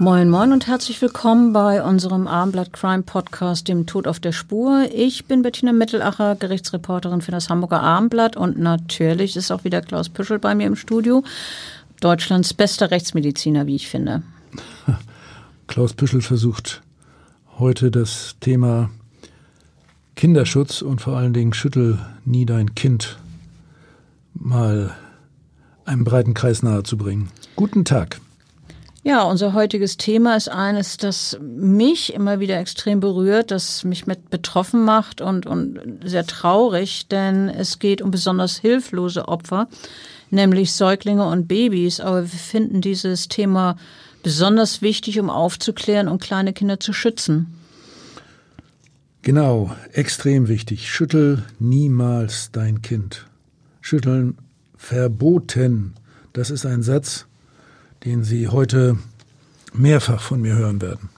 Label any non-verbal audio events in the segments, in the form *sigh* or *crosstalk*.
Moin Moin und herzlich willkommen bei unserem Abendblatt Crime Podcast, dem Tod auf der Spur. Ich bin Bettina Mittelacher, Gerichtsreporterin für das Hamburger Abendblatt und natürlich ist auch wieder Klaus Püschel bei mir im Studio. Deutschlands bester Rechtsmediziner, wie ich finde. *laughs* Klaus Püschel versucht heute das Thema Kinderschutz und vor allen Dingen Schüttel nie dein Kind mal einem breiten Kreis nahezubringen. Guten Tag. Ja, unser heutiges Thema ist eines, das mich immer wieder extrem berührt, das mich mit betroffen macht und, und sehr traurig, denn es geht um besonders hilflose Opfer, nämlich Säuglinge und Babys. Aber wir finden dieses Thema besonders wichtig, um aufzuklären und kleine Kinder zu schützen. Genau, extrem wichtig. Schüttel niemals dein Kind. Schütteln verboten. Das ist ein Satz, den Sie heute mehrfach von mir hören werden.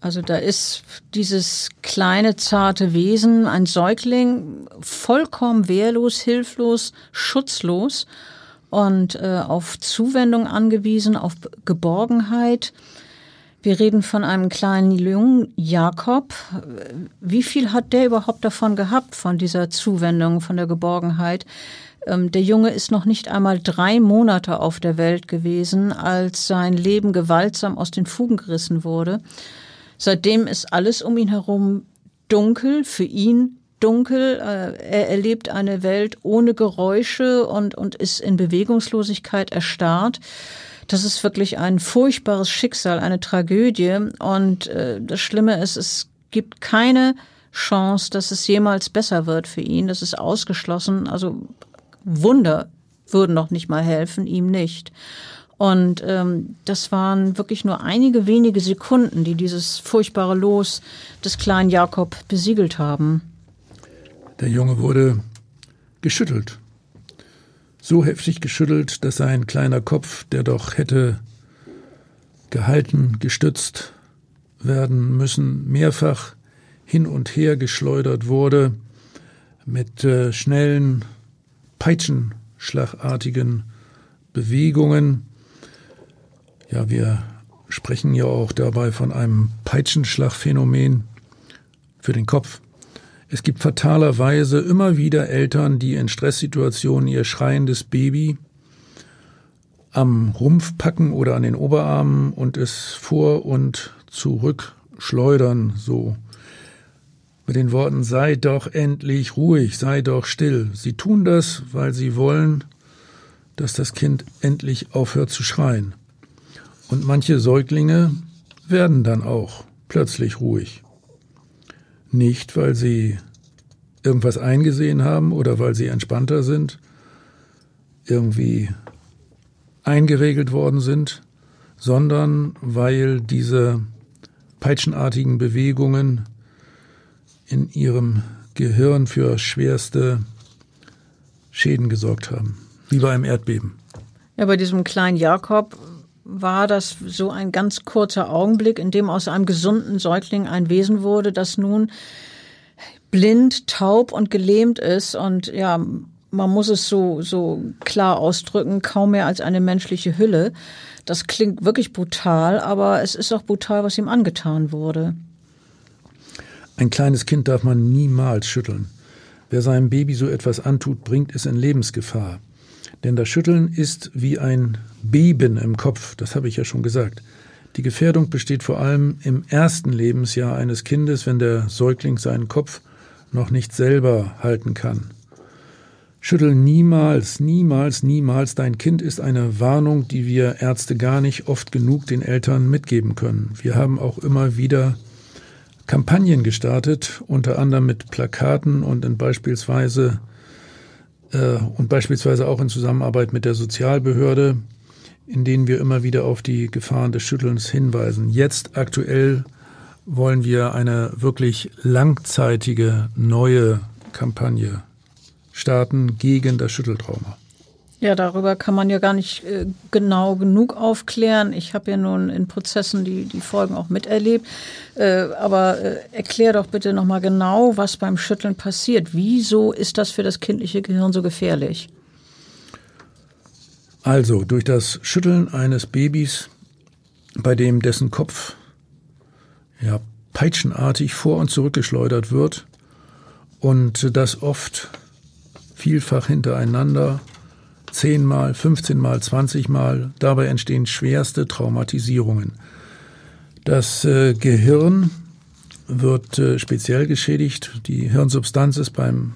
Also da ist dieses kleine, zarte Wesen, ein Säugling, vollkommen wehrlos, hilflos, schutzlos und äh, auf Zuwendung angewiesen, auf Geborgenheit. Wir reden von einem kleinen Jungen, Jakob. Wie viel hat der überhaupt davon gehabt, von dieser Zuwendung, von der Geborgenheit? Ähm, der Junge ist noch nicht einmal drei Monate auf der Welt gewesen, als sein Leben gewaltsam aus den Fugen gerissen wurde. Seitdem ist alles um ihn herum dunkel, für ihn dunkel. Äh, er erlebt eine Welt ohne Geräusche und, und ist in Bewegungslosigkeit erstarrt. Das ist wirklich ein furchtbares Schicksal, eine Tragödie. Und äh, das Schlimme ist, es gibt keine Chance, dass es jemals besser wird für ihn. Das ist ausgeschlossen. Also Wunder würden noch nicht mal helfen, ihm nicht. Und ähm, das waren wirklich nur einige wenige Sekunden, die dieses furchtbare Los des kleinen Jakob besiegelt haben. Der Junge wurde geschüttelt. So heftig geschüttelt, dass sein kleiner Kopf, der doch hätte gehalten, gestützt werden müssen, mehrfach hin und her geschleudert wurde mit äh, schnellen peitschenschlagartigen Bewegungen. Ja, wir sprechen ja auch dabei von einem Peitschenschlagphänomen für den Kopf. Es gibt fatalerweise immer wieder Eltern, die in Stresssituationen ihr schreiendes Baby am Rumpf packen oder an den Oberarmen und es vor und zurück schleudern, so mit den Worten sei doch endlich ruhig, sei doch still. Sie tun das, weil sie wollen, dass das Kind endlich aufhört zu schreien. Und manche Säuglinge werden dann auch plötzlich ruhig. Nicht, weil sie irgendwas eingesehen haben oder weil sie entspannter sind, irgendwie eingeregelt worden sind, sondern weil diese peitschenartigen Bewegungen in ihrem Gehirn für schwerste Schäden gesorgt haben, wie bei einem Erdbeben. Ja, bei diesem kleinen Jakob war das so ein ganz kurzer Augenblick, in dem aus einem gesunden Säugling ein Wesen wurde, das nun blind, taub und gelähmt ist und ja, man muss es so, so klar ausdrücken, kaum mehr als eine menschliche Hülle. Das klingt wirklich brutal, aber es ist auch brutal, was ihm angetan wurde. Ein kleines Kind darf man niemals schütteln. Wer seinem Baby so etwas antut, bringt es in Lebensgefahr. Denn das Schütteln ist wie ein Beben im Kopf, das habe ich ja schon gesagt. Die Gefährdung besteht vor allem im ersten Lebensjahr eines Kindes, wenn der Säugling seinen Kopf noch nicht selber halten kann. Schüttel niemals, niemals, niemals. Dein Kind ist eine Warnung, die wir Ärzte gar nicht oft genug den Eltern mitgeben können. Wir haben auch immer wieder Kampagnen gestartet, unter anderem mit Plakaten und in beispielsweise äh, und beispielsweise auch in Zusammenarbeit mit der Sozialbehörde, in denen wir immer wieder auf die Gefahren des Schüttelns hinweisen. Jetzt aktuell wollen wir eine wirklich langzeitige neue Kampagne starten gegen das Schütteltrauma. Ja, darüber kann man ja gar nicht äh, genau genug aufklären. Ich habe ja nun in Prozessen die, die Folgen auch miterlebt. Äh, aber äh, erklär doch bitte nochmal genau, was beim Schütteln passiert. Wieso ist das für das kindliche Gehirn so gefährlich? Also, durch das Schütteln eines Babys, bei dem dessen Kopf ja, peitschenartig vor und zurückgeschleudert wird und das oft vielfach hintereinander, zehnmal, 15 mal, 20 mal. Dabei entstehen schwerste Traumatisierungen. Das äh, Gehirn wird äh, speziell geschädigt. Die Hirnsubstanz ist beim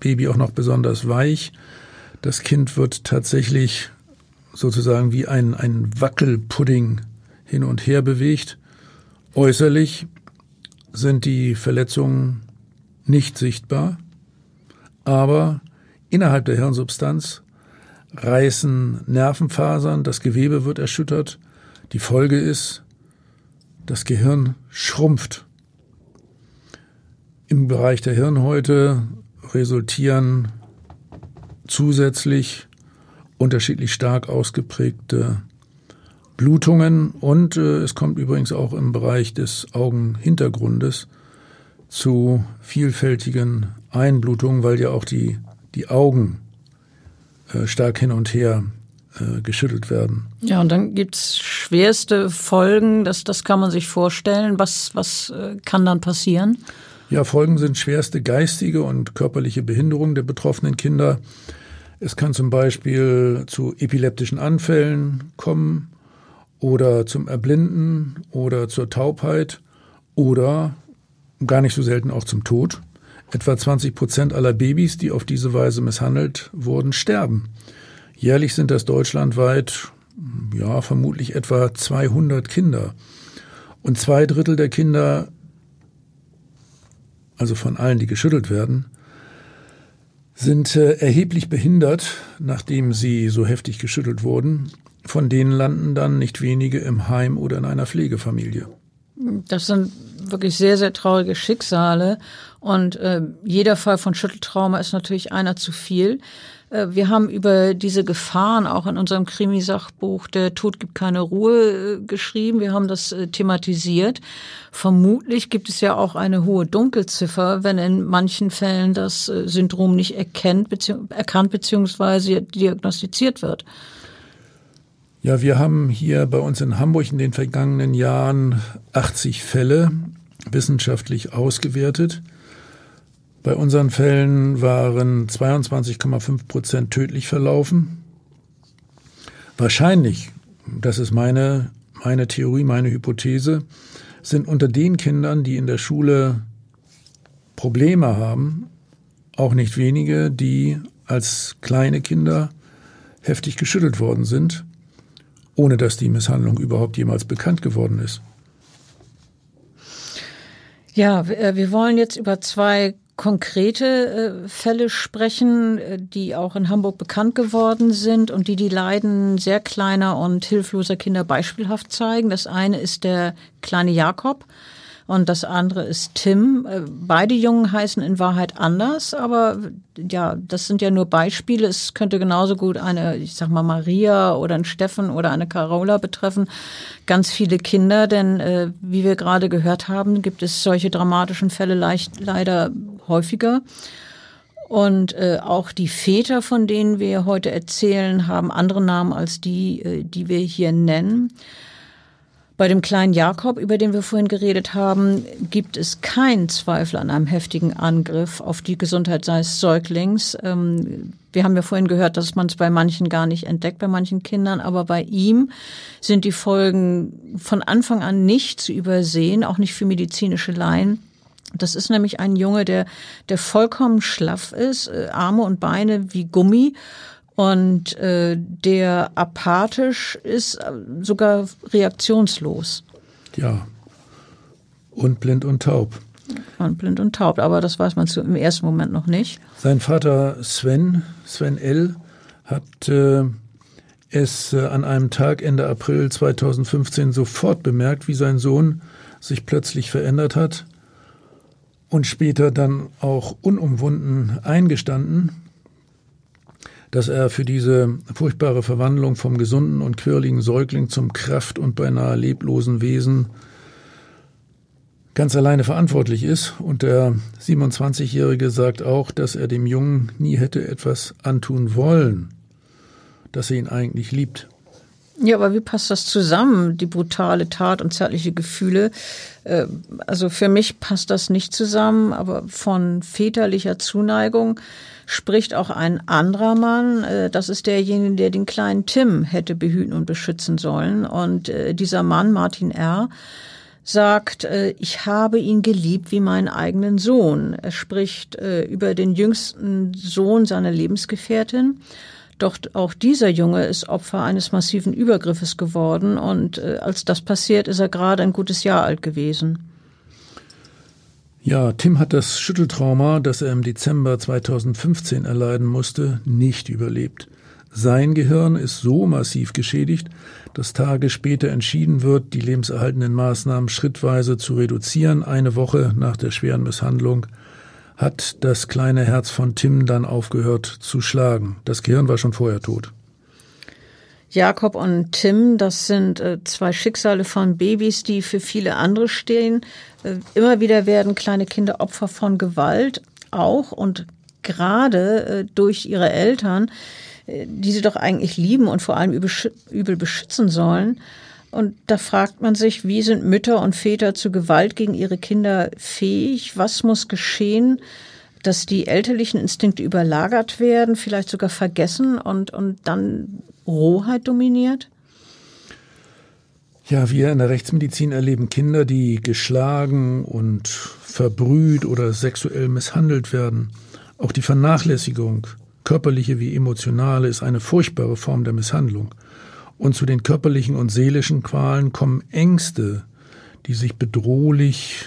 Baby auch noch besonders weich. Das Kind wird tatsächlich sozusagen wie ein, ein Wackelpudding hin und her bewegt. Äußerlich sind die Verletzungen nicht sichtbar, aber Innerhalb der Hirnsubstanz reißen Nervenfasern, das Gewebe wird erschüttert. Die Folge ist, das Gehirn schrumpft. Im Bereich der Hirnhäute resultieren zusätzlich unterschiedlich stark ausgeprägte Blutungen und äh, es kommt übrigens auch im Bereich des Augenhintergrundes zu vielfältigen Einblutungen, weil ja auch die die Augen äh, stark hin und her äh, geschüttelt werden. Ja, und dann gibt's schwerste Folgen, das, das kann man sich vorstellen. Was, was äh, kann dann passieren? Ja, Folgen sind schwerste geistige und körperliche Behinderung der betroffenen Kinder. Es kann zum Beispiel zu epileptischen Anfällen kommen oder zum Erblinden oder zur Taubheit oder gar nicht so selten auch zum Tod. Etwa 20 Prozent aller Babys, die auf diese Weise misshandelt wurden, sterben. Jährlich sind das deutschlandweit, ja, vermutlich etwa 200 Kinder. Und zwei Drittel der Kinder, also von allen, die geschüttelt werden, sind äh, erheblich behindert, nachdem sie so heftig geschüttelt wurden. Von denen landen dann nicht wenige im Heim oder in einer Pflegefamilie. Das sind wirklich sehr, sehr traurige Schicksale. Und äh, jeder Fall von Schütteltrauma ist natürlich einer zu viel. Äh, wir haben über diese Gefahren auch in unserem Krimisachbuch Der Tod gibt keine Ruhe äh, geschrieben. Wir haben das äh, thematisiert. Vermutlich gibt es ja auch eine hohe Dunkelziffer, wenn in manchen Fällen das äh, Syndrom nicht erkennt, bezieh erkannt bzw. diagnostiziert wird. Ja, wir haben hier bei uns in Hamburg in den vergangenen Jahren 80 Fälle wissenschaftlich ausgewertet. Bei unseren Fällen waren 22,5 Prozent tödlich verlaufen. Wahrscheinlich, das ist meine, meine Theorie, meine Hypothese, sind unter den Kindern, die in der Schule Probleme haben, auch nicht wenige, die als kleine Kinder heftig geschüttelt worden sind ohne dass die Misshandlung überhaupt jemals bekannt geworden ist. Ja, äh, wir wollen jetzt über zwei konkrete äh, Fälle sprechen, äh, die auch in Hamburg bekannt geworden sind und die die Leiden sehr kleiner und hilfloser Kinder beispielhaft zeigen. Das eine ist der kleine Jakob und das andere ist Tim. Äh, beide Jungen heißen in Wahrheit anders, aber ja, das sind ja nur Beispiele. Es könnte genauso gut eine, ich sag mal, Maria oder ein Steffen oder eine Carola betreffen. Ganz viele Kinder, denn äh, wie wir gerade gehört haben, gibt es solche dramatischen Fälle leicht, leider häufiger. Und äh, auch die Väter, von denen wir heute erzählen, haben andere Namen als die, äh, die wir hier nennen. Bei dem kleinen Jakob, über den wir vorhin geredet haben, gibt es keinen Zweifel an einem heftigen Angriff auf die Gesundheit seines Säuglings. Ähm, wir haben ja vorhin gehört, dass man es bei manchen gar nicht entdeckt, bei manchen Kindern, aber bei ihm sind die Folgen von Anfang an nicht zu übersehen, auch nicht für medizinische Laien. Das ist nämlich ein Junge, der, der vollkommen schlaff ist, äh, Arme und Beine wie Gummi und äh, der apathisch ist, äh, sogar reaktionslos. Ja. Und blind und taub. Und blind und taub, aber das weiß man zu, im ersten Moment noch nicht. Sein Vater Sven, Sven L., hat äh, es äh, an einem Tag Ende April 2015 sofort bemerkt, wie sein Sohn sich plötzlich verändert hat und später dann auch unumwunden eingestanden, dass er für diese furchtbare Verwandlung vom gesunden und quirligen Säugling zum kraft- und beinahe leblosen Wesen ganz alleine verantwortlich ist. Und der 27-Jährige sagt auch, dass er dem Jungen nie hätte etwas antun wollen, dass er ihn eigentlich liebt. Ja, aber wie passt das zusammen, die brutale Tat und zärtliche Gefühle? Äh, also für mich passt das nicht zusammen, aber von väterlicher Zuneigung spricht auch ein anderer Mann. Äh, das ist derjenige, der den kleinen Tim hätte behüten und beschützen sollen. Und äh, dieser Mann, Martin R., sagt, ich habe ihn geliebt wie meinen eigenen Sohn. Er spricht über den jüngsten Sohn seiner Lebensgefährtin. Doch auch dieser Junge ist Opfer eines massiven Übergriffes geworden und äh, als das passiert, ist er gerade ein gutes Jahr alt gewesen. Ja, Tim hat das Schütteltrauma, das er im Dezember 2015 erleiden musste, nicht überlebt. Sein Gehirn ist so massiv geschädigt, dass Tage später entschieden wird, die lebenserhaltenden Maßnahmen schrittweise zu reduzieren, eine Woche nach der schweren Misshandlung hat das kleine Herz von Tim dann aufgehört zu schlagen. Das Gehirn war schon vorher tot. Jakob und Tim, das sind äh, zwei Schicksale von Babys, die für viele andere stehen. Äh, immer wieder werden kleine Kinder Opfer von Gewalt, auch und gerade äh, durch ihre Eltern, die sie doch eigentlich lieben und vor allem übel beschützen sollen. Und da fragt man sich, wie sind Mütter und Väter zu Gewalt gegen ihre Kinder fähig? Was muss geschehen, dass die elterlichen Instinkte überlagert werden, vielleicht sogar vergessen und, und dann Rohheit dominiert? Ja, wir in der Rechtsmedizin erleben Kinder, die geschlagen und verbrüht oder sexuell misshandelt werden. Auch die Vernachlässigung, körperliche wie emotionale, ist eine furchtbare Form der Misshandlung. Und zu den körperlichen und seelischen Qualen kommen Ängste, die sich bedrohlich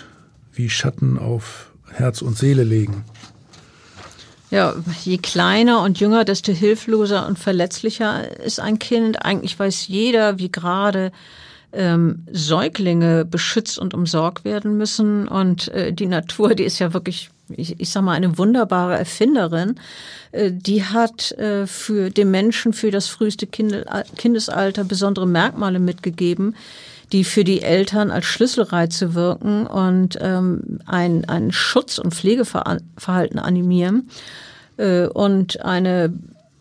wie Schatten auf Herz und Seele legen. Ja, je kleiner und jünger, desto hilfloser und verletzlicher ist ein Kind. Eigentlich weiß jeder, wie gerade ähm, Säuglinge beschützt und umsorgt werden müssen. Und äh, die Natur, die ist ja wirklich ich, ich sag mal, eine wunderbare Erfinderin, äh, die hat äh, für den Menschen für das früheste Kindesalter besondere Merkmale mitgegeben, die für die Eltern als Schlüsselreize wirken und ähm, ein, ein Schutz- und Pflegeverhalten animieren äh, und eine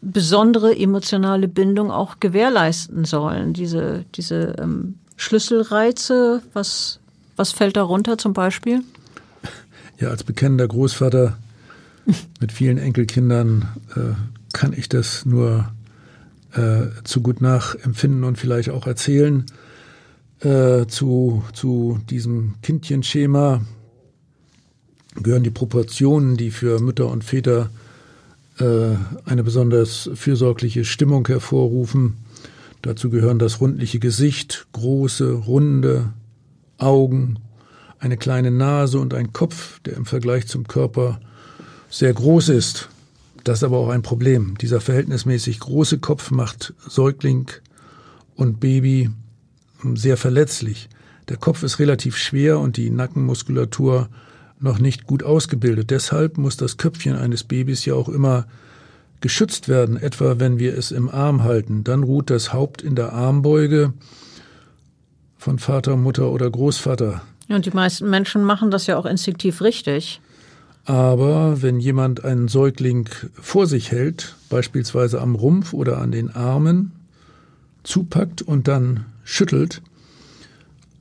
besondere emotionale Bindung auch gewährleisten sollen. Diese, diese ähm, Schlüsselreize, was, was fällt darunter zum Beispiel? Ja, als bekennender Großvater mit vielen Enkelkindern äh, kann ich das nur äh, zu gut nachempfinden und vielleicht auch erzählen. Äh, zu, zu diesem Kindchenschema gehören die Proportionen, die für Mütter und Väter äh, eine besonders fürsorgliche Stimmung hervorrufen. Dazu gehören das rundliche Gesicht, große, runde Augen, eine kleine Nase und ein Kopf, der im Vergleich zum Körper sehr groß ist. Das ist aber auch ein Problem. Dieser verhältnismäßig große Kopf macht Säugling und Baby sehr verletzlich. Der Kopf ist relativ schwer und die Nackenmuskulatur noch nicht gut ausgebildet. Deshalb muss das Köpfchen eines Babys ja auch immer geschützt werden, etwa wenn wir es im Arm halten. Dann ruht das Haupt in der Armbeuge von Vater, Mutter oder Großvater. Und die meisten Menschen machen das ja auch instinktiv richtig. Aber wenn jemand einen Säugling vor sich hält, beispielsweise am Rumpf oder an den Armen, zupackt und dann schüttelt,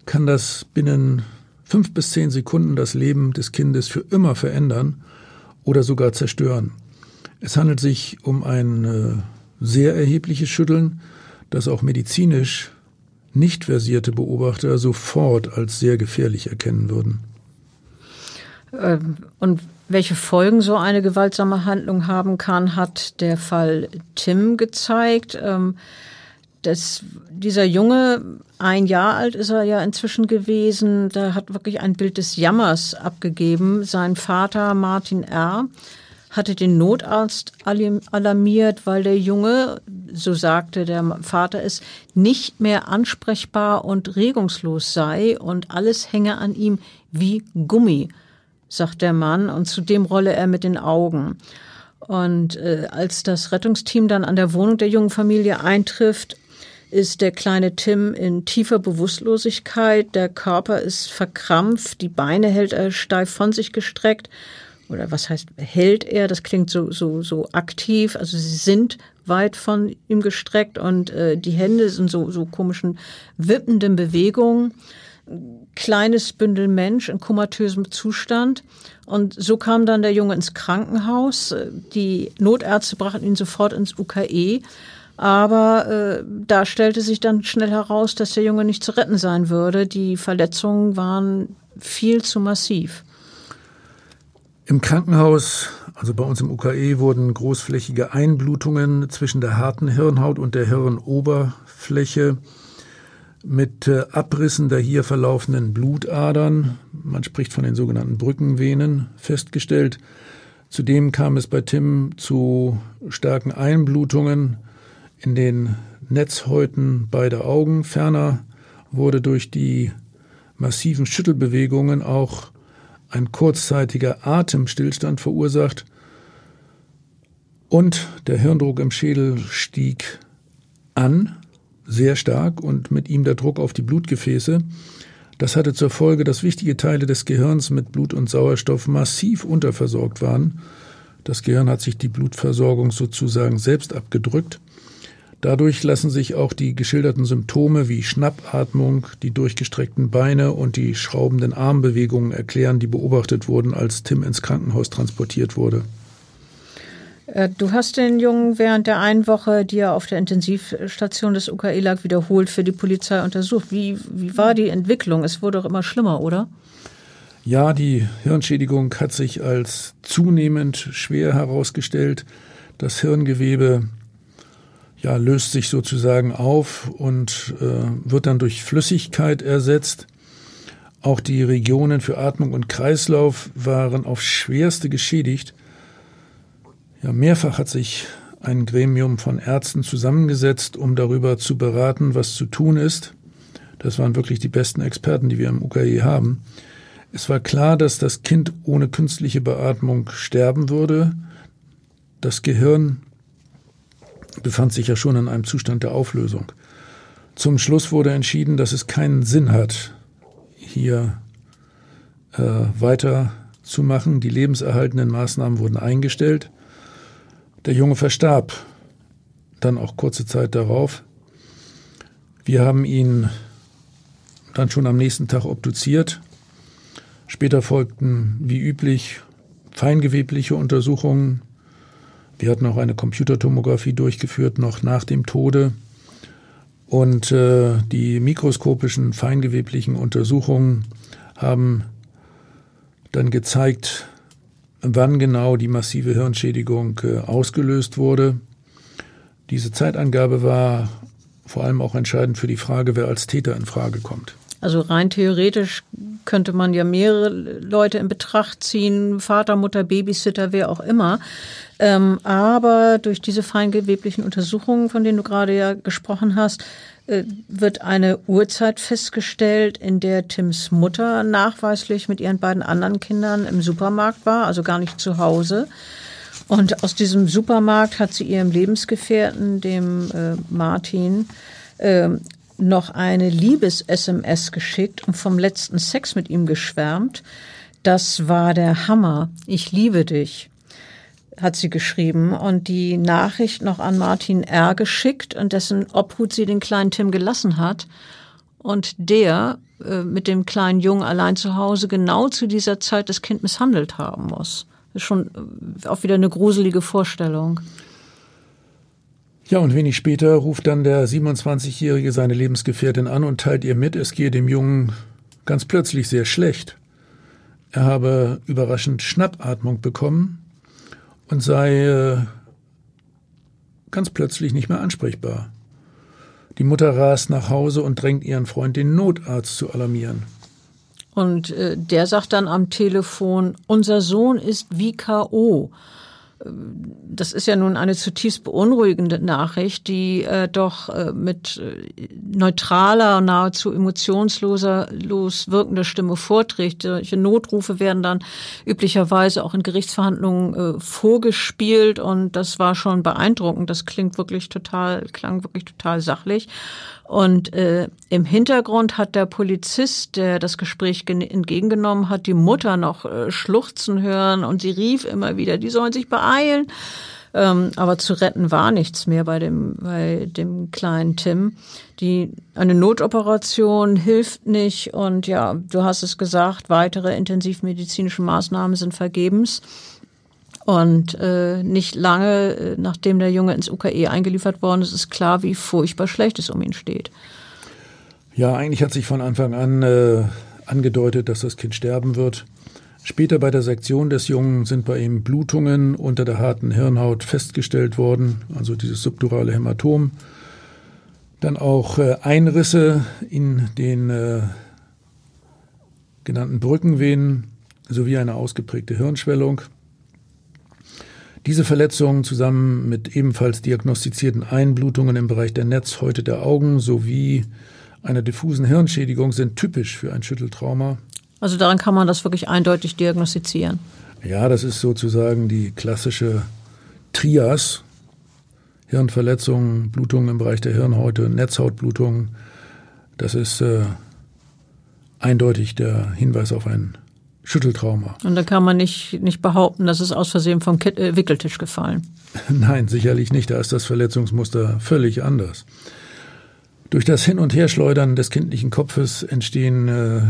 kann das binnen fünf bis zehn Sekunden das Leben des Kindes für immer verändern oder sogar zerstören. Es handelt sich um ein äh, sehr erhebliches Schütteln, das auch medizinisch nicht versierte Beobachter sofort als sehr gefährlich erkennen würden. Ähm, und welche Folgen so eine gewaltsame Handlung haben kann, hat der Fall Tim gezeigt. Ähm, das, dieser Junge, ein Jahr alt ist er ja inzwischen gewesen, der hat wirklich ein Bild des Jammers abgegeben. Sein Vater Martin R. hatte den Notarzt alarmiert, weil der Junge, so sagte der Vater es, nicht mehr ansprechbar und regungslos sei und alles hänge an ihm wie Gummi sagt der Mann, und zudem rolle er mit den Augen. Und äh, als das Rettungsteam dann an der Wohnung der jungen Familie eintrifft, ist der kleine Tim in tiefer Bewusstlosigkeit, der Körper ist verkrampft, die Beine hält er steif von sich gestreckt. Oder was heißt hält er? Das klingt so, so, so aktiv. Also sie sind weit von ihm gestreckt und äh, die Hände sind so, so komischen wippenden Bewegungen kleines Bündel Mensch in komatösem Zustand. Und so kam dann der Junge ins Krankenhaus. Die Notärzte brachten ihn sofort ins UKE. Aber äh, da stellte sich dann schnell heraus, dass der Junge nicht zu retten sein würde. Die Verletzungen waren viel zu massiv. Im Krankenhaus, also bei uns im UKE, wurden großflächige Einblutungen zwischen der harten Hirnhaut und der Hirnoberfläche mit äh, Abrissen der hier verlaufenden Blutadern, man spricht von den sogenannten Brückenvenen, festgestellt. Zudem kam es bei Tim zu starken Einblutungen in den Netzhäuten beider Augen. Ferner wurde durch die massiven Schüttelbewegungen auch ein kurzzeitiger Atemstillstand verursacht und der Hirndruck im Schädel stieg an sehr stark und mit ihm der Druck auf die Blutgefäße. Das hatte zur Folge, dass wichtige Teile des Gehirns mit Blut und Sauerstoff massiv unterversorgt waren. Das Gehirn hat sich die Blutversorgung sozusagen selbst abgedrückt. Dadurch lassen sich auch die geschilderten Symptome wie Schnappatmung, die durchgestreckten Beine und die schraubenden Armbewegungen erklären, die beobachtet wurden, als Tim ins Krankenhaus transportiert wurde. Äh, du hast den Jungen während der einen Woche, die er auf der Intensivstation des UKE lag, wiederholt für die Polizei untersucht. Wie, wie war die Entwicklung? Es wurde doch immer schlimmer, oder? Ja, die Hirnschädigung hat sich als zunehmend schwer herausgestellt. Das Hirngewebe ja, löst sich sozusagen auf und äh, wird dann durch Flüssigkeit ersetzt. Auch die Regionen für Atmung und Kreislauf waren aufs schwerste geschädigt. Ja, mehrfach hat sich ein Gremium von Ärzten zusammengesetzt, um darüber zu beraten, was zu tun ist. Das waren wirklich die besten Experten, die wir im UKE haben. Es war klar, dass das Kind ohne künstliche Beatmung sterben würde. Das Gehirn befand sich ja schon in einem Zustand der Auflösung. Zum Schluss wurde entschieden, dass es keinen Sinn hat, hier äh, weiterzumachen. Die lebenserhaltenden Maßnahmen wurden eingestellt. Der Junge verstarb dann auch kurze Zeit darauf. Wir haben ihn dann schon am nächsten Tag obduziert. Später folgten wie üblich feingewebliche Untersuchungen. Wir hatten auch eine Computertomographie durchgeführt, noch nach dem Tode. Und äh, die mikroskopischen feingeweblichen Untersuchungen haben dann gezeigt, wann genau die massive Hirnschädigung äh, ausgelöst wurde. Diese Zeitangabe war vor allem auch entscheidend für die Frage, wer als Täter in Frage kommt. Also rein theoretisch könnte man ja mehrere Leute in Betracht ziehen, Vater, Mutter, Babysitter, wer auch immer. Ähm, aber durch diese feingeweblichen Untersuchungen, von denen du gerade ja gesprochen hast, äh, wird eine Uhrzeit festgestellt, in der Tims Mutter nachweislich mit ihren beiden anderen Kindern im Supermarkt war, also gar nicht zu Hause. Und aus diesem Supermarkt hat sie ihrem Lebensgefährten, dem äh, Martin, äh, noch eine Liebes-SMS geschickt und vom letzten Sex mit ihm geschwärmt. Das war der Hammer. Ich liebe dich hat sie geschrieben und die Nachricht noch an Martin R. geschickt und dessen Obhut sie den kleinen Tim gelassen hat. Und der äh, mit dem kleinen Jungen allein zu Hause genau zu dieser Zeit das Kind misshandelt haben muss. Das ist schon äh, auch wieder eine gruselige Vorstellung. Ja, und wenig später ruft dann der 27-Jährige seine Lebensgefährtin an und teilt ihr mit, es gehe dem Jungen ganz plötzlich sehr schlecht. er habe überraschend Schnappatmung bekommen und sei äh, ganz plötzlich nicht mehr ansprechbar. Die Mutter rast nach Hause und drängt ihren Freund, den Notarzt zu alarmieren. Und äh, der sagt dann am Telefon, unser Sohn ist wie K.O das ist ja nun eine zutiefst beunruhigende Nachricht, die äh, doch äh, mit äh, neutraler, nahezu emotionsloser, los wirkender Stimme vorträgt. Solche Notrufe werden dann üblicherweise auch in Gerichtsverhandlungen äh, vorgespielt und das war schon beeindruckend. Das klingt wirklich total, klang wirklich total sachlich. Und äh, im Hintergrund hat der Polizist, der das Gespräch entgegengenommen hat, die Mutter noch äh, schluchzen hören und sie rief immer wieder, die sollen sich beeilen. Ähm, aber zu retten war nichts mehr bei dem, bei dem kleinen Tim. Die, eine Notoperation hilft nicht und ja, du hast es gesagt, weitere intensivmedizinische Maßnahmen sind vergebens. Und äh, nicht lange, äh, nachdem der Junge ins UKE eingeliefert worden ist, ist klar, wie furchtbar schlecht es um ihn steht. Ja, eigentlich hat sich von Anfang an äh, angedeutet, dass das Kind sterben wird. Später bei der Sektion des Jungen sind bei ihm Blutungen unter der harten Hirnhaut festgestellt worden, also dieses subdurale Hämatom. Dann auch äh, Einrisse in den äh, genannten Brückenvenen sowie eine ausgeprägte Hirnschwellung. Diese Verletzungen zusammen mit ebenfalls diagnostizierten Einblutungen im Bereich der Netzhäute der Augen sowie einer diffusen Hirnschädigung sind typisch für ein Schütteltrauma. Also daran kann man das wirklich eindeutig diagnostizieren. Ja, das ist sozusagen die klassische Trias. Hirnverletzungen, Blutungen im Bereich der Hirnhäute, Netzhautblutungen. Das ist äh, eindeutig der Hinweis auf ein Schütteltrauma. Und da kann man nicht, nicht behaupten, dass es aus Versehen vom Kit äh, Wickeltisch gefallen. *laughs* Nein, sicherlich nicht. Da ist das Verletzungsmuster völlig anders. Durch das Hin- und Herschleudern des kindlichen Kopfes entstehen äh,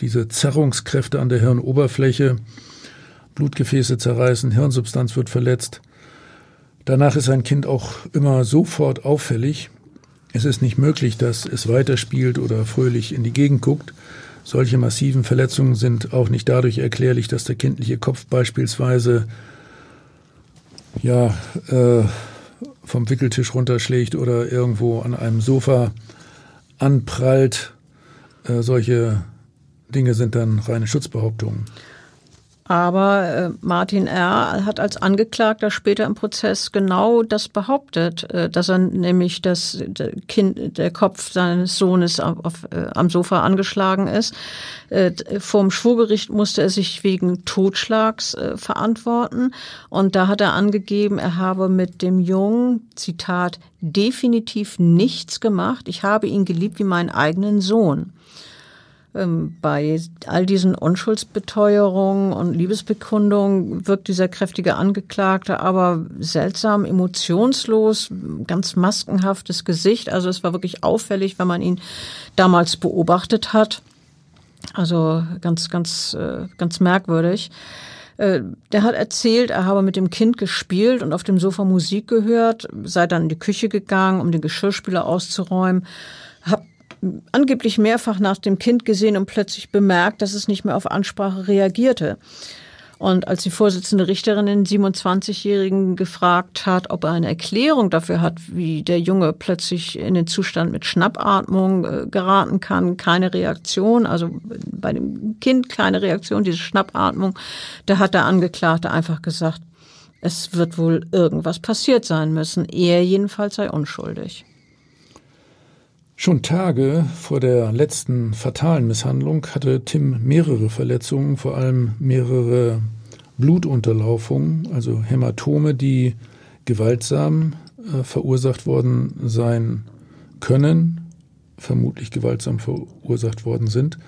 diese Zerrungskräfte an der Hirnoberfläche. Blutgefäße zerreißen, Hirnsubstanz wird verletzt. Danach ist ein Kind auch immer sofort auffällig. Es ist nicht möglich, dass es weiterspielt oder fröhlich in die Gegend guckt. Solche massiven Verletzungen sind auch nicht dadurch erklärlich, dass der kindliche Kopf beispielsweise ja, äh, vom Wickeltisch runterschlägt oder irgendwo an einem Sofa anprallt. Äh, solche Dinge sind dann reine Schutzbehauptungen. Aber äh, Martin R. hat als Angeklagter später im Prozess genau das behauptet, äh, dass er nämlich das der Kind, der Kopf seines Sohnes auf, auf, äh, am Sofa angeschlagen ist. Äh, vom Schwurgericht musste er sich wegen Totschlags äh, verantworten. Und da hat er angegeben, er habe mit dem Jungen, Zitat, definitiv nichts gemacht. Ich habe ihn geliebt wie meinen eigenen Sohn. Ähm, bei all diesen Unschuldsbeteuerungen und Liebesbekundungen wirkt dieser kräftige Angeklagte aber seltsam, emotionslos, ganz maskenhaftes Gesicht. Also es war wirklich auffällig, wenn man ihn damals beobachtet hat. Also ganz, ganz, äh, ganz merkwürdig. Äh, der hat erzählt, er habe mit dem Kind gespielt und auf dem Sofa Musik gehört, sei dann in die Küche gegangen, um den Geschirrspüler auszuräumen, angeblich mehrfach nach dem Kind gesehen und plötzlich bemerkt, dass es nicht mehr auf Ansprache reagierte. Und als die Vorsitzende Richterin den 27-Jährigen gefragt hat, ob er eine Erklärung dafür hat, wie der Junge plötzlich in den Zustand mit Schnappatmung äh, geraten kann, keine Reaktion, also bei dem Kind keine Reaktion, diese Schnappatmung, da hat der Angeklagte einfach gesagt, es wird wohl irgendwas passiert sein müssen. Er jedenfalls sei unschuldig. Schon Tage vor der letzten fatalen Misshandlung hatte Tim mehrere Verletzungen, vor allem mehrere Blutunterlaufungen, also Hämatome, die gewaltsam äh, verursacht worden sein können, vermutlich gewaltsam verursacht worden sind.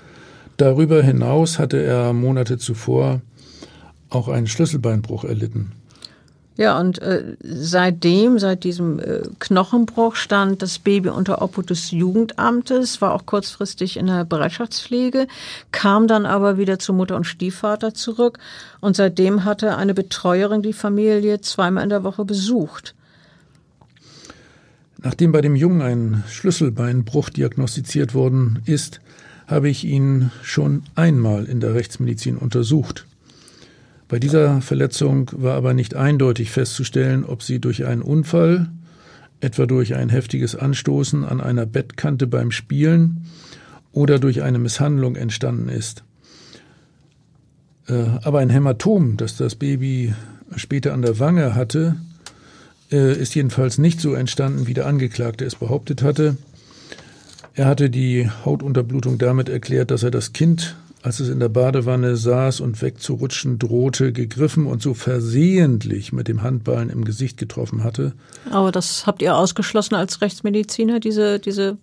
Darüber hinaus hatte er Monate zuvor auch einen Schlüsselbeinbruch erlitten. Ja, und äh, seitdem, seit diesem äh, Knochenbruch stand das Baby unter Obhut des Jugendamtes, war auch kurzfristig in der Bereitschaftspflege, kam dann aber wieder zu Mutter und Stiefvater zurück und seitdem hatte eine Betreuerin die Familie zweimal in der Woche besucht. Nachdem bei dem Jungen ein Schlüsselbeinbruch diagnostiziert worden ist, habe ich ihn schon einmal in der Rechtsmedizin untersucht. Bei dieser Verletzung war aber nicht eindeutig festzustellen, ob sie durch einen Unfall, etwa durch ein heftiges Anstoßen an einer Bettkante beim Spielen oder durch eine Misshandlung entstanden ist. Äh, aber ein Hämatom, das das Baby später an der Wange hatte, äh, ist jedenfalls nicht so entstanden, wie der Angeklagte es behauptet hatte. Er hatte die Hautunterblutung damit erklärt, dass er das Kind, als es in der Badewanne saß und wegzurutschen drohte, gegriffen und so versehentlich mit dem Handballen im Gesicht getroffen hatte. Aber das habt ihr ausgeschlossen als Rechtsmediziner, diese, diese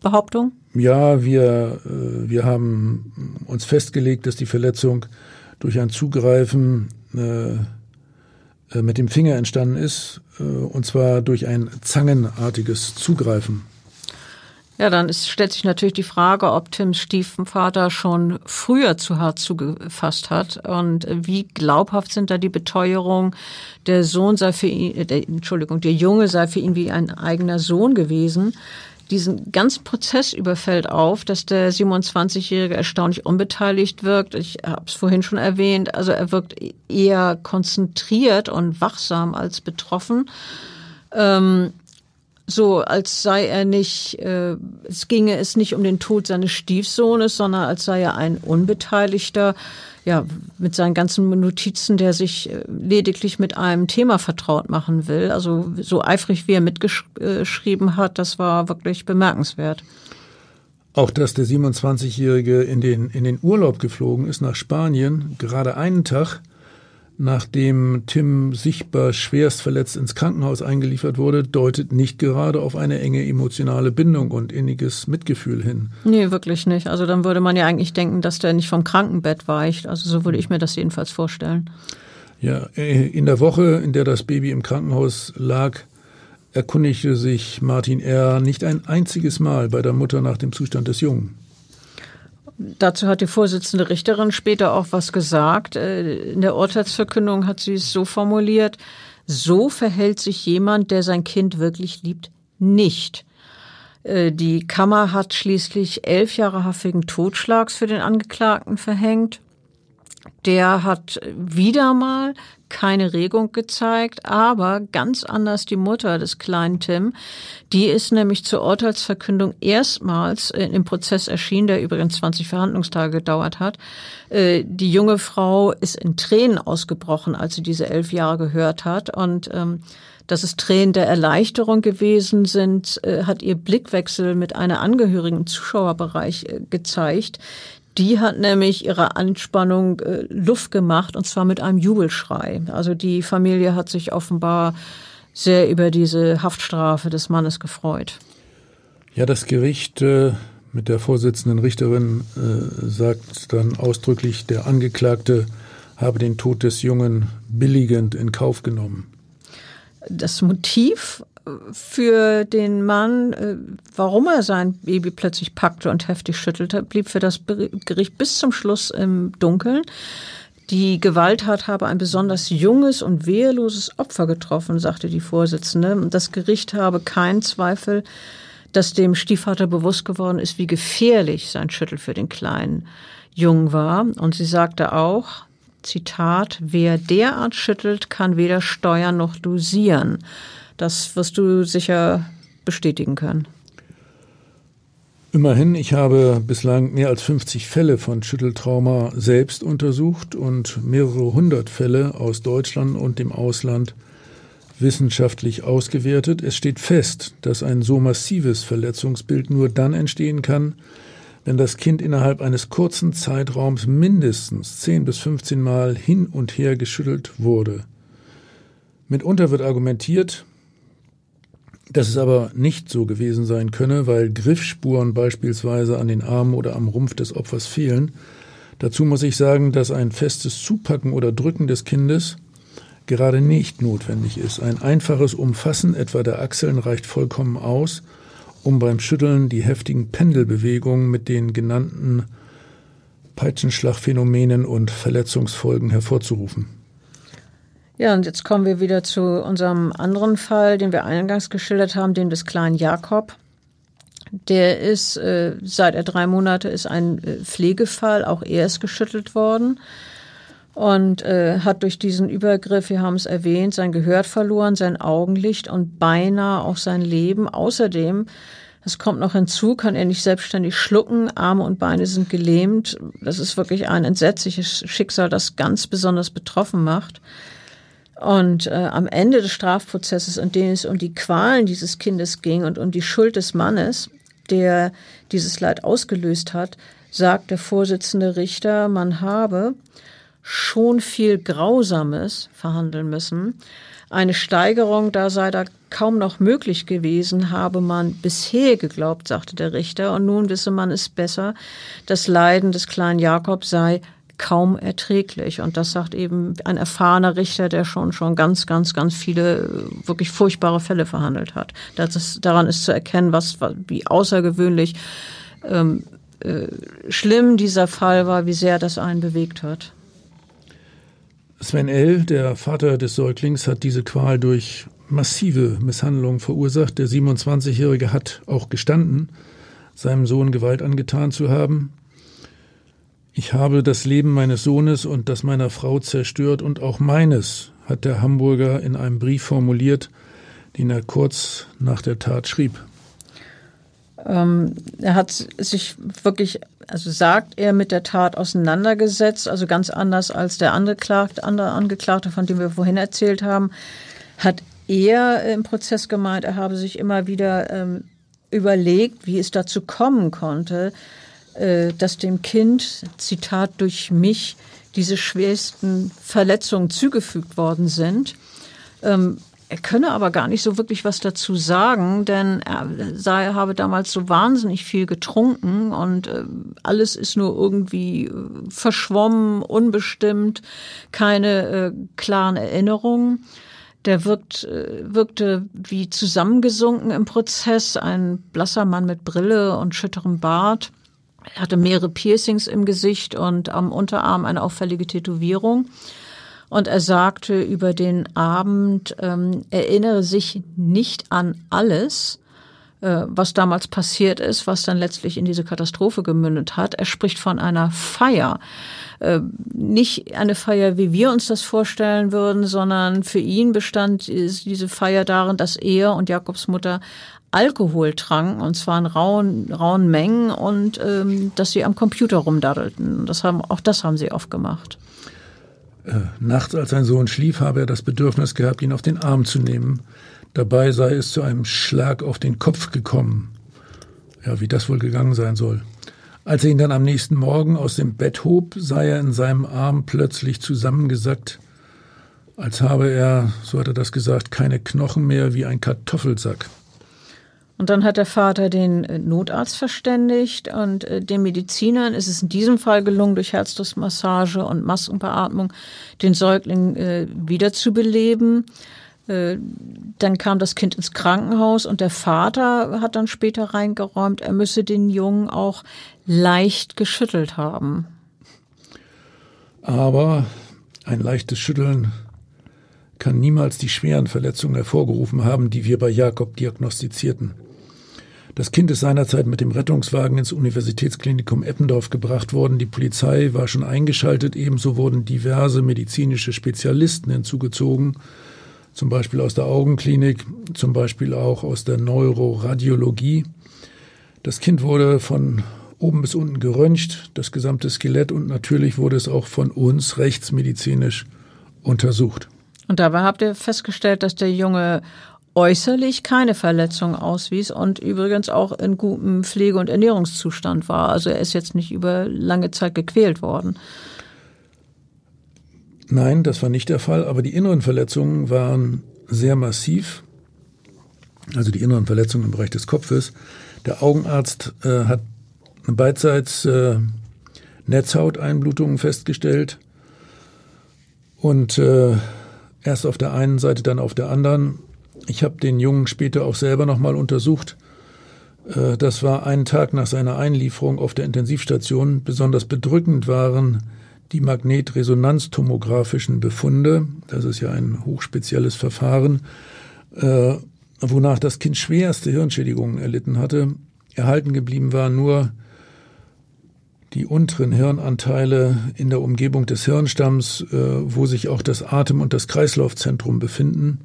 Behauptung? Ja, wir, äh, wir haben uns festgelegt, dass die Verletzung durch ein Zugreifen äh, äh, mit dem Finger entstanden ist, und zwar durch ein zangenartiges Zugreifen. Ja, dann ist, stellt sich natürlich die Frage, ob Tims Stiefvater schon früher zu hart zugefasst hat und wie glaubhaft sind da die Beteuerungen, der Sohn sei für ihn, der, Entschuldigung, der Junge sei für ihn wie ein eigener Sohn gewesen diesen ganzen Prozess überfällt auf, dass der 27-Jährige erstaunlich unbeteiligt wirkt. Ich habe es vorhin schon erwähnt. Also er wirkt eher konzentriert und wachsam als betroffen. Ähm, so, als sei er nicht, äh, es ginge es nicht um den Tod seines Stiefsohnes, sondern als sei er ein Unbeteiligter ja, mit seinen ganzen Notizen, der sich äh, lediglich mit einem Thema vertraut machen will. Also so eifrig, wie er mitgeschrieben hat, das war wirklich bemerkenswert. Auch dass der 27-Jährige in den, in den Urlaub geflogen ist nach Spanien, gerade einen Tag, nachdem Tim sichtbar schwerst verletzt ins Krankenhaus eingeliefert wurde, deutet nicht gerade auf eine enge emotionale Bindung und inniges Mitgefühl hin. Nee, wirklich nicht. Also dann würde man ja eigentlich denken, dass der nicht vom Krankenbett weicht. Also so würde ich mir das jedenfalls vorstellen. Ja, äh, in der Woche, in der das Baby im Krankenhaus lag, erkundigte sich Martin R. nicht ein einziges Mal bei der Mutter nach dem Zustand des Jungen. Dazu hat die Vorsitzende Richterin später auch was gesagt. Äh, in der Urteilsverkündung hat sie es so formuliert, so verhält sich jemand, der sein Kind wirklich liebt, nicht. Äh, die Kammer hat schließlich elf Jahre Haft wegen Totschlags für den Angeklagten verhängt. Der hat wieder mal keine Regung gezeigt, aber ganz anders die Mutter des kleinen Tim. Die ist nämlich zur Urteilsverkündung erstmals im Prozess erschienen, der übrigens 20 Verhandlungstage gedauert hat. Äh, die junge Frau ist in Tränen ausgebrochen, als sie diese elf Jahre gehört hat und ähm, dass es Tränen der Erleichterung gewesen sind, äh, hat ihr Blickwechsel mit einer Angehörigen im Zuschauerbereich äh, gezeigt, die hat nämlich ihre Anspannung äh, Luft gemacht und zwar mit einem Jubelschrei. Also die Familie hat sich offenbar sehr über diese Haftstrafe des Mannes gefreut. Ja, das Gericht äh, mit der Vorsitzenden Richterin äh, sagt dann ausdrücklich, der Angeklagte habe den Tod des Jungen billigend in Kauf genommen. Das Motiv für den Mann, äh, warum er sein Baby plötzlich packte und heftig schüttelte, blieb für das Gericht bis zum Schluss im Dunkeln. Die Gewalttat habe ein besonders junges und wehrloses Opfer getroffen, sagte die Vorsitzende. Das Gericht habe keinen Zweifel, dass dem Stiefvater bewusst geworden ist, wie gefährlich sein Schüttel für den kleinen Jungen war. Und sie sagte auch, Zitat, wer derart schüttelt, kann weder steuern noch dosieren. Das wirst du sicher bestätigen können. Immerhin, ich habe bislang mehr als 50 Fälle von Schütteltrauma selbst untersucht und mehrere hundert Fälle aus Deutschland und dem Ausland wissenschaftlich ausgewertet. Es steht fest, dass ein so massives Verletzungsbild nur dann entstehen kann, wenn das Kind innerhalb eines kurzen Zeitraums mindestens 10 bis 15 Mal hin und her geschüttelt wurde. Mitunter wird argumentiert, dass es aber nicht so gewesen sein könne, weil Griffspuren beispielsweise an den Armen oder am Rumpf des Opfers fehlen. Dazu muss ich sagen, dass ein festes Zupacken oder Drücken des Kindes gerade nicht notwendig ist. Ein einfaches Umfassen etwa der Achseln reicht vollkommen aus, um beim Schütteln die heftigen Pendelbewegungen mit den genannten Peitschenschlagphänomenen und Verletzungsfolgen hervorzurufen. Ja, und jetzt kommen wir wieder zu unserem anderen Fall, den wir eingangs geschildert haben, dem des kleinen Jakob. Der ist, äh, seit er drei Monate ist ein äh, Pflegefall, auch er ist geschüttelt worden und äh, hat durch diesen Übergriff, wir haben es erwähnt, sein Gehör verloren, sein Augenlicht und beinahe auch sein Leben. Außerdem, es kommt noch hinzu, kann er nicht selbstständig schlucken, Arme und Beine sind gelähmt. Das ist wirklich ein entsetzliches Schicksal, das ganz besonders betroffen macht. Und äh, am Ende des Strafprozesses, in dem es um die Qualen dieses Kindes ging und um die Schuld des Mannes, der dieses Leid ausgelöst hat, sagt der Vorsitzende Richter, man habe schon viel Grausames verhandeln müssen. Eine Steigerung, da sei da kaum noch möglich gewesen, habe man bisher geglaubt, sagte der Richter, und nun wisse man es besser. Das Leiden des kleinen Jakob sei kaum erträglich. Und das sagt eben ein erfahrener Richter, der schon, schon ganz, ganz, ganz viele wirklich furchtbare Fälle verhandelt hat. Das ist, daran ist zu erkennen, was, wie außergewöhnlich ähm, äh, schlimm dieser Fall war, wie sehr das einen bewegt hat. Sven L., der Vater des Säuglings, hat diese Qual durch massive Misshandlungen verursacht. Der 27-Jährige hat auch gestanden, seinem Sohn Gewalt angetan zu haben. Ich habe das Leben meines Sohnes und das meiner Frau zerstört und auch meines, hat der Hamburger in einem Brief formuliert, den er kurz nach der Tat schrieb. Ähm, er hat sich wirklich, also sagt er, mit der Tat auseinandergesetzt, also ganz anders als der Angeklagte, andere Angeklagte, von dem wir vorhin erzählt haben, hat er im Prozess gemeint, er habe sich immer wieder ähm, überlegt, wie es dazu kommen konnte, äh, dass dem Kind, Zitat, durch mich diese schwersten Verletzungen zugefügt worden sind. Ähm, er könne aber gar nicht so wirklich was dazu sagen, denn er sei, habe damals so wahnsinnig viel getrunken und äh, alles ist nur irgendwie äh, verschwommen, unbestimmt, keine äh, klaren Erinnerungen. Der wirkt, äh, wirkte wie zusammengesunken im Prozess, ein blasser Mann mit Brille und schütterem Bart. Er hatte mehrere Piercings im Gesicht und am Unterarm eine auffällige Tätowierung. Und er sagte über den Abend, ähm, erinnere sich nicht an alles, äh, was damals passiert ist, was dann letztlich in diese Katastrophe gemündet hat. Er spricht von einer Feier. Äh, nicht eine Feier, wie wir uns das vorstellen würden, sondern für ihn bestand diese Feier darin, dass er und Jakobs Mutter Alkohol tranken, und zwar in rauen, rauen Mengen, und ähm, dass sie am Computer rumdaddelten. Das haben, auch das haben sie oft gemacht. Äh, nachts, als sein Sohn schlief, habe er das Bedürfnis gehabt, ihn auf den Arm zu nehmen. Dabei sei es zu einem Schlag auf den Kopf gekommen. Ja, wie das wohl gegangen sein soll. Als er ihn dann am nächsten Morgen aus dem Bett hob, sei er in seinem Arm plötzlich zusammengesackt, als habe er, so hat er das gesagt, keine Knochen mehr wie ein Kartoffelsack. Und dann hat der Vater den äh, Notarzt verständigt und äh, den Medizinern ist es in diesem Fall gelungen, durch Herzdruckmassage und Maskenbeatmung den Säugling äh, wiederzubeleben. Dann kam das Kind ins Krankenhaus und der Vater hat dann später reingeräumt, er müsse den Jungen auch leicht geschüttelt haben. Aber ein leichtes Schütteln kann niemals die schweren Verletzungen hervorgerufen haben, die wir bei Jakob diagnostizierten. Das Kind ist seinerzeit mit dem Rettungswagen ins Universitätsklinikum Eppendorf gebracht worden. Die Polizei war schon eingeschaltet. Ebenso wurden diverse medizinische Spezialisten hinzugezogen, zum Beispiel aus der Augenklinik, zum Beispiel auch aus der Neuroradiologie. Das Kind wurde von oben bis unten geröntgt, das gesamte Skelett und natürlich wurde es auch von uns rechtsmedizinisch untersucht. Und dabei habt ihr festgestellt, dass der Junge äußerlich keine Verletzung auswies und übrigens auch in gutem Pflege- und Ernährungszustand war. Also er ist jetzt nicht über lange Zeit gequält worden. Nein, das war nicht der Fall, aber die inneren Verletzungen waren sehr massiv. Also die inneren Verletzungen im Bereich des Kopfes. Der Augenarzt äh, hat beidseits äh, Netzhauteinblutungen festgestellt und äh, erst auf der einen Seite, dann auf der anderen. Ich habe den Jungen später auch selber nochmal untersucht. Äh, das war einen Tag nach seiner Einlieferung auf der Intensivstation. Besonders bedrückend waren die magnetresonanztomografischen Befunde. Das ist ja ein hochspezielles Verfahren, äh, wonach das Kind schwerste Hirnschädigungen erlitten hatte. Erhalten geblieben war nur die unteren Hirnanteile in der Umgebung des Hirnstamms, äh, wo sich auch das Atem- und das Kreislaufzentrum befinden.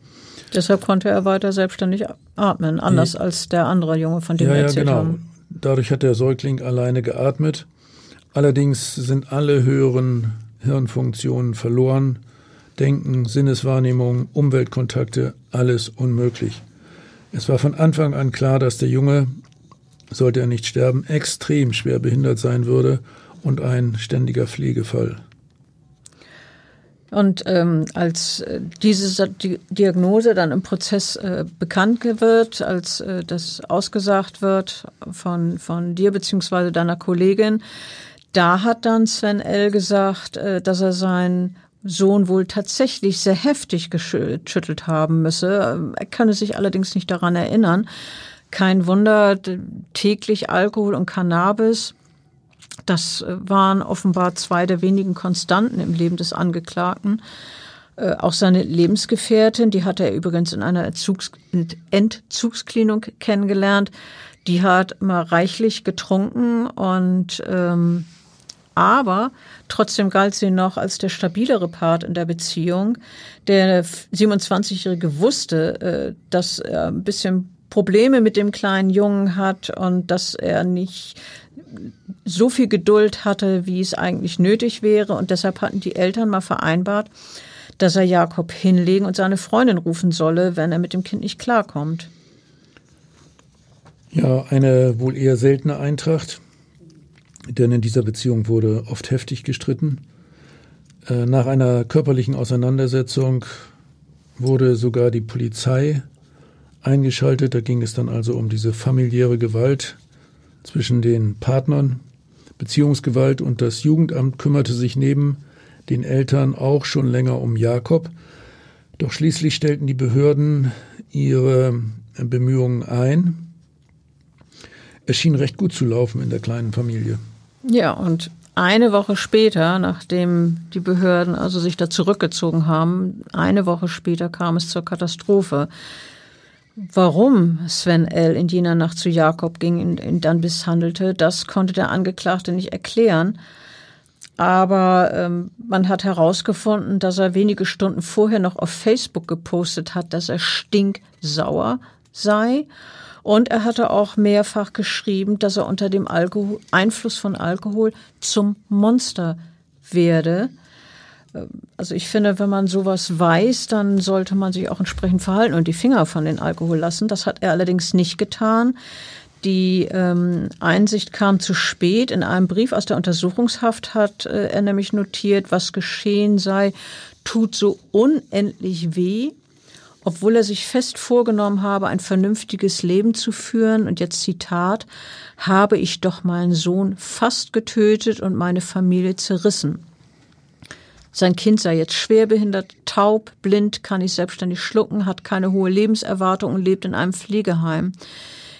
Deshalb konnte er weiter selbstständig atmen, anders ja. als der andere Junge, von dem ja, wir erzählt ja, genau. haben. Dadurch hat der Säugling alleine geatmet. Allerdings sind alle höheren Hirnfunktionen verloren. Denken, Sinneswahrnehmung, Umweltkontakte, alles unmöglich. Es war von Anfang an klar, dass der Junge, sollte er nicht sterben, extrem schwer behindert sein würde und ein ständiger Pflegefall. Und ähm, als äh, diese Diagnose dann im Prozess äh, bekannt wird, als äh, das ausgesagt wird von, von dir beziehungsweise deiner Kollegin, da hat dann Sven L. gesagt, äh, dass er seinen Sohn wohl tatsächlich sehr heftig geschüttelt haben müsse. Er könne sich allerdings nicht daran erinnern. Kein Wunder, täglich Alkohol und Cannabis das äh, waren offenbar zwei der wenigen Konstanten im Leben des Angeklagten. Äh, auch seine Lebensgefährtin, die hat er übrigens in einer Entzugs Entzugsklinik kennengelernt, die hat immer reichlich getrunken und ähm, aber trotzdem galt sie noch als der stabilere Part in der Beziehung. Der 27-Jährige wusste, äh, dass er ein bisschen Probleme mit dem kleinen Jungen hat und dass er nicht so viel Geduld hatte, wie es eigentlich nötig wäre. Und deshalb hatten die Eltern mal vereinbart, dass er Jakob hinlegen und seine Freundin rufen solle, wenn er mit dem Kind nicht klarkommt. Ja, eine wohl eher seltene Eintracht, denn in dieser Beziehung wurde oft heftig gestritten. Äh, nach einer körperlichen Auseinandersetzung wurde sogar die Polizei eingeschaltet. Da ging es dann also um diese familiäre Gewalt zwischen den Partnern. Beziehungsgewalt und das Jugendamt kümmerte sich neben den Eltern auch schon länger um Jakob. Doch schließlich stellten die Behörden ihre Bemühungen ein. Es schien recht gut zu laufen in der kleinen Familie. Ja, und eine Woche später, nachdem die Behörden also sich da zurückgezogen haben, eine Woche später kam es zur Katastrophe. Warum Sven L. in jener Nacht zu Jakob ging und ihn dann misshandelte, das konnte der Angeklagte nicht erklären. Aber ähm, man hat herausgefunden, dass er wenige Stunden vorher noch auf Facebook gepostet hat, dass er stinksauer sei. Und er hatte auch mehrfach geschrieben, dass er unter dem Alkohol, Einfluss von Alkohol zum Monster werde. Also ich finde, wenn man sowas weiß, dann sollte man sich auch entsprechend verhalten und die Finger von den Alkohol lassen. Das hat er allerdings nicht getan. Die ähm, Einsicht kam zu spät. In einem Brief aus der Untersuchungshaft hat äh, er nämlich notiert, was geschehen sei, tut so unendlich weh, obwohl er sich fest vorgenommen habe, ein vernünftiges Leben zu führen. Und jetzt Zitat, habe ich doch meinen Sohn fast getötet und meine Familie zerrissen. Sein Kind sei jetzt schwerbehindert, taub, blind, kann nicht selbstständig schlucken, hat keine hohe Lebenserwartung und lebt in einem Pflegeheim.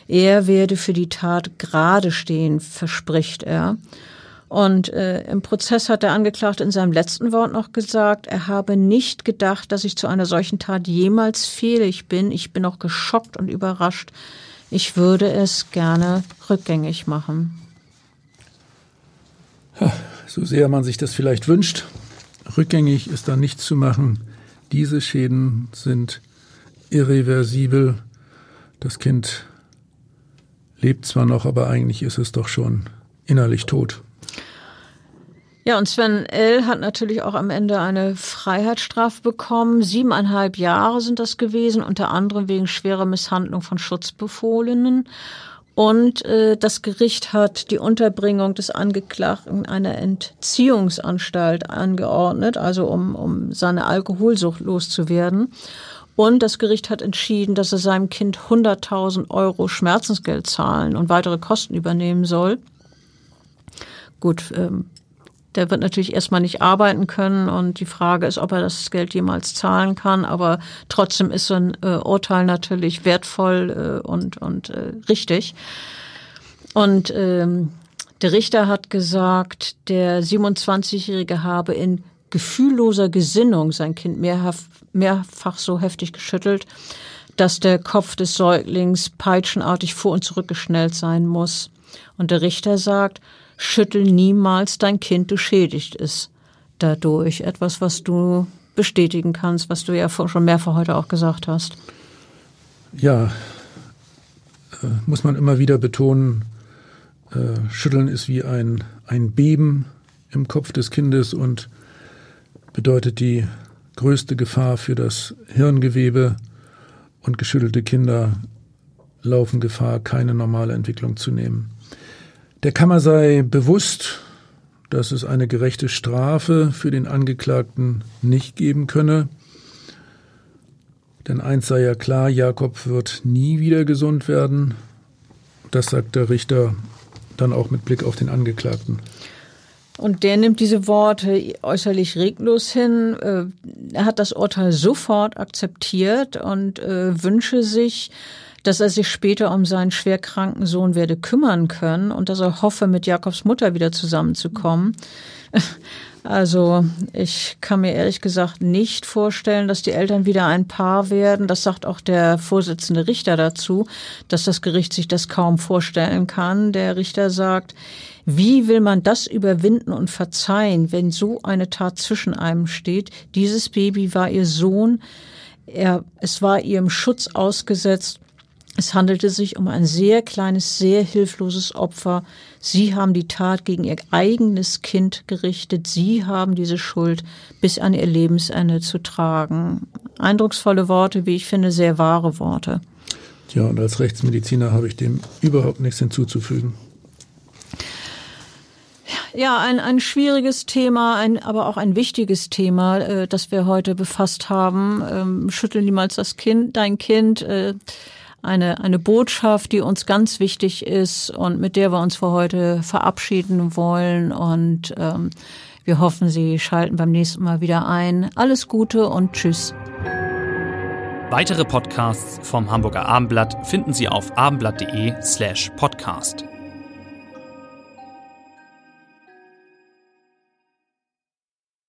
Er werde für die Tat gerade stehen, verspricht er. Und äh, im Prozess hat der Angeklagte in seinem letzten Wort noch gesagt, er habe nicht gedacht, dass ich zu einer solchen Tat jemals fähig bin. Ich bin auch geschockt und überrascht. Ich würde es gerne rückgängig machen. So sehr man sich das vielleicht wünscht, Rückgängig ist da nichts zu machen. Diese Schäden sind irreversibel. Das Kind lebt zwar noch, aber eigentlich ist es doch schon innerlich tot. Ja, und Sven L. hat natürlich auch am Ende eine Freiheitsstrafe bekommen. Siebeneinhalb Jahre sind das gewesen, unter anderem wegen schwerer Misshandlung von Schutzbefohlenen. Und äh, das Gericht hat die Unterbringung des Angeklagten in einer Entziehungsanstalt angeordnet, also um, um seine Alkoholsucht loszuwerden. Und das Gericht hat entschieden, dass er seinem Kind 100.000 Euro Schmerzensgeld zahlen und weitere Kosten übernehmen soll. Gut, ähm, der wird natürlich erstmal nicht arbeiten können und die Frage ist, ob er das Geld jemals zahlen kann. Aber trotzdem ist so ein äh, Urteil natürlich wertvoll äh, und, und äh, richtig. Und ähm, der Richter hat gesagt, der 27-Jährige habe in gefühlloser Gesinnung sein Kind mehrfach, mehrfach so heftig geschüttelt, dass der Kopf des Säuglings peitschenartig vor und zurückgeschnellt sein muss. Und der Richter sagt, schüttel niemals dein Kind, du schädigt es dadurch. Etwas, was du bestätigen kannst, was du ja schon mehrfach heute auch gesagt hast. Ja, äh, muss man immer wieder betonen, äh, Schütteln ist wie ein, ein Beben im Kopf des Kindes und bedeutet die größte Gefahr für das Hirngewebe und geschüttelte Kinder laufen Gefahr, keine normale Entwicklung zu nehmen. Der Kammer sei bewusst, dass es eine gerechte Strafe für den Angeklagten nicht geben könne. Denn eins sei ja klar, Jakob wird nie wieder gesund werden. Das sagt der Richter dann auch mit Blick auf den Angeklagten. Und der nimmt diese Worte äußerlich reglos hin. Äh, er hat das Urteil sofort akzeptiert und äh, wünsche sich, dass er sich später um seinen schwerkranken Sohn werde kümmern können und dass er hoffe, mit Jakobs Mutter wieder zusammenzukommen. *laughs* Also ich kann mir ehrlich gesagt nicht vorstellen, dass die Eltern wieder ein Paar werden. Das sagt auch der Vorsitzende Richter dazu, dass das Gericht sich das kaum vorstellen kann. Der Richter sagt, wie will man das überwinden und verzeihen, wenn so eine Tat zwischen einem steht? Dieses Baby war ihr Sohn. Er, es war ihrem Schutz ausgesetzt es handelte sich um ein sehr kleines, sehr hilfloses Opfer. Sie haben die Tat gegen ihr eigenes Kind gerichtet. Sie haben diese Schuld bis an ihr Lebensende zu tragen. Eindrucksvolle Worte, wie ich finde, sehr wahre Worte. Ja, und als Rechtsmediziner habe ich dem überhaupt nichts hinzuzufügen. Ja, ein, ein schwieriges Thema, ein, aber auch ein wichtiges Thema, äh, das wir heute befasst haben. Ähm, schüttel niemals das Kind, dein Kind. Äh, eine, eine Botschaft, die uns ganz wichtig ist und mit der wir uns für heute verabschieden wollen. Und ähm, wir hoffen, Sie schalten beim nächsten Mal wieder ein. Alles Gute und Tschüss. Weitere Podcasts vom Hamburger Abendblatt finden Sie auf abendblatt.de slash podcast.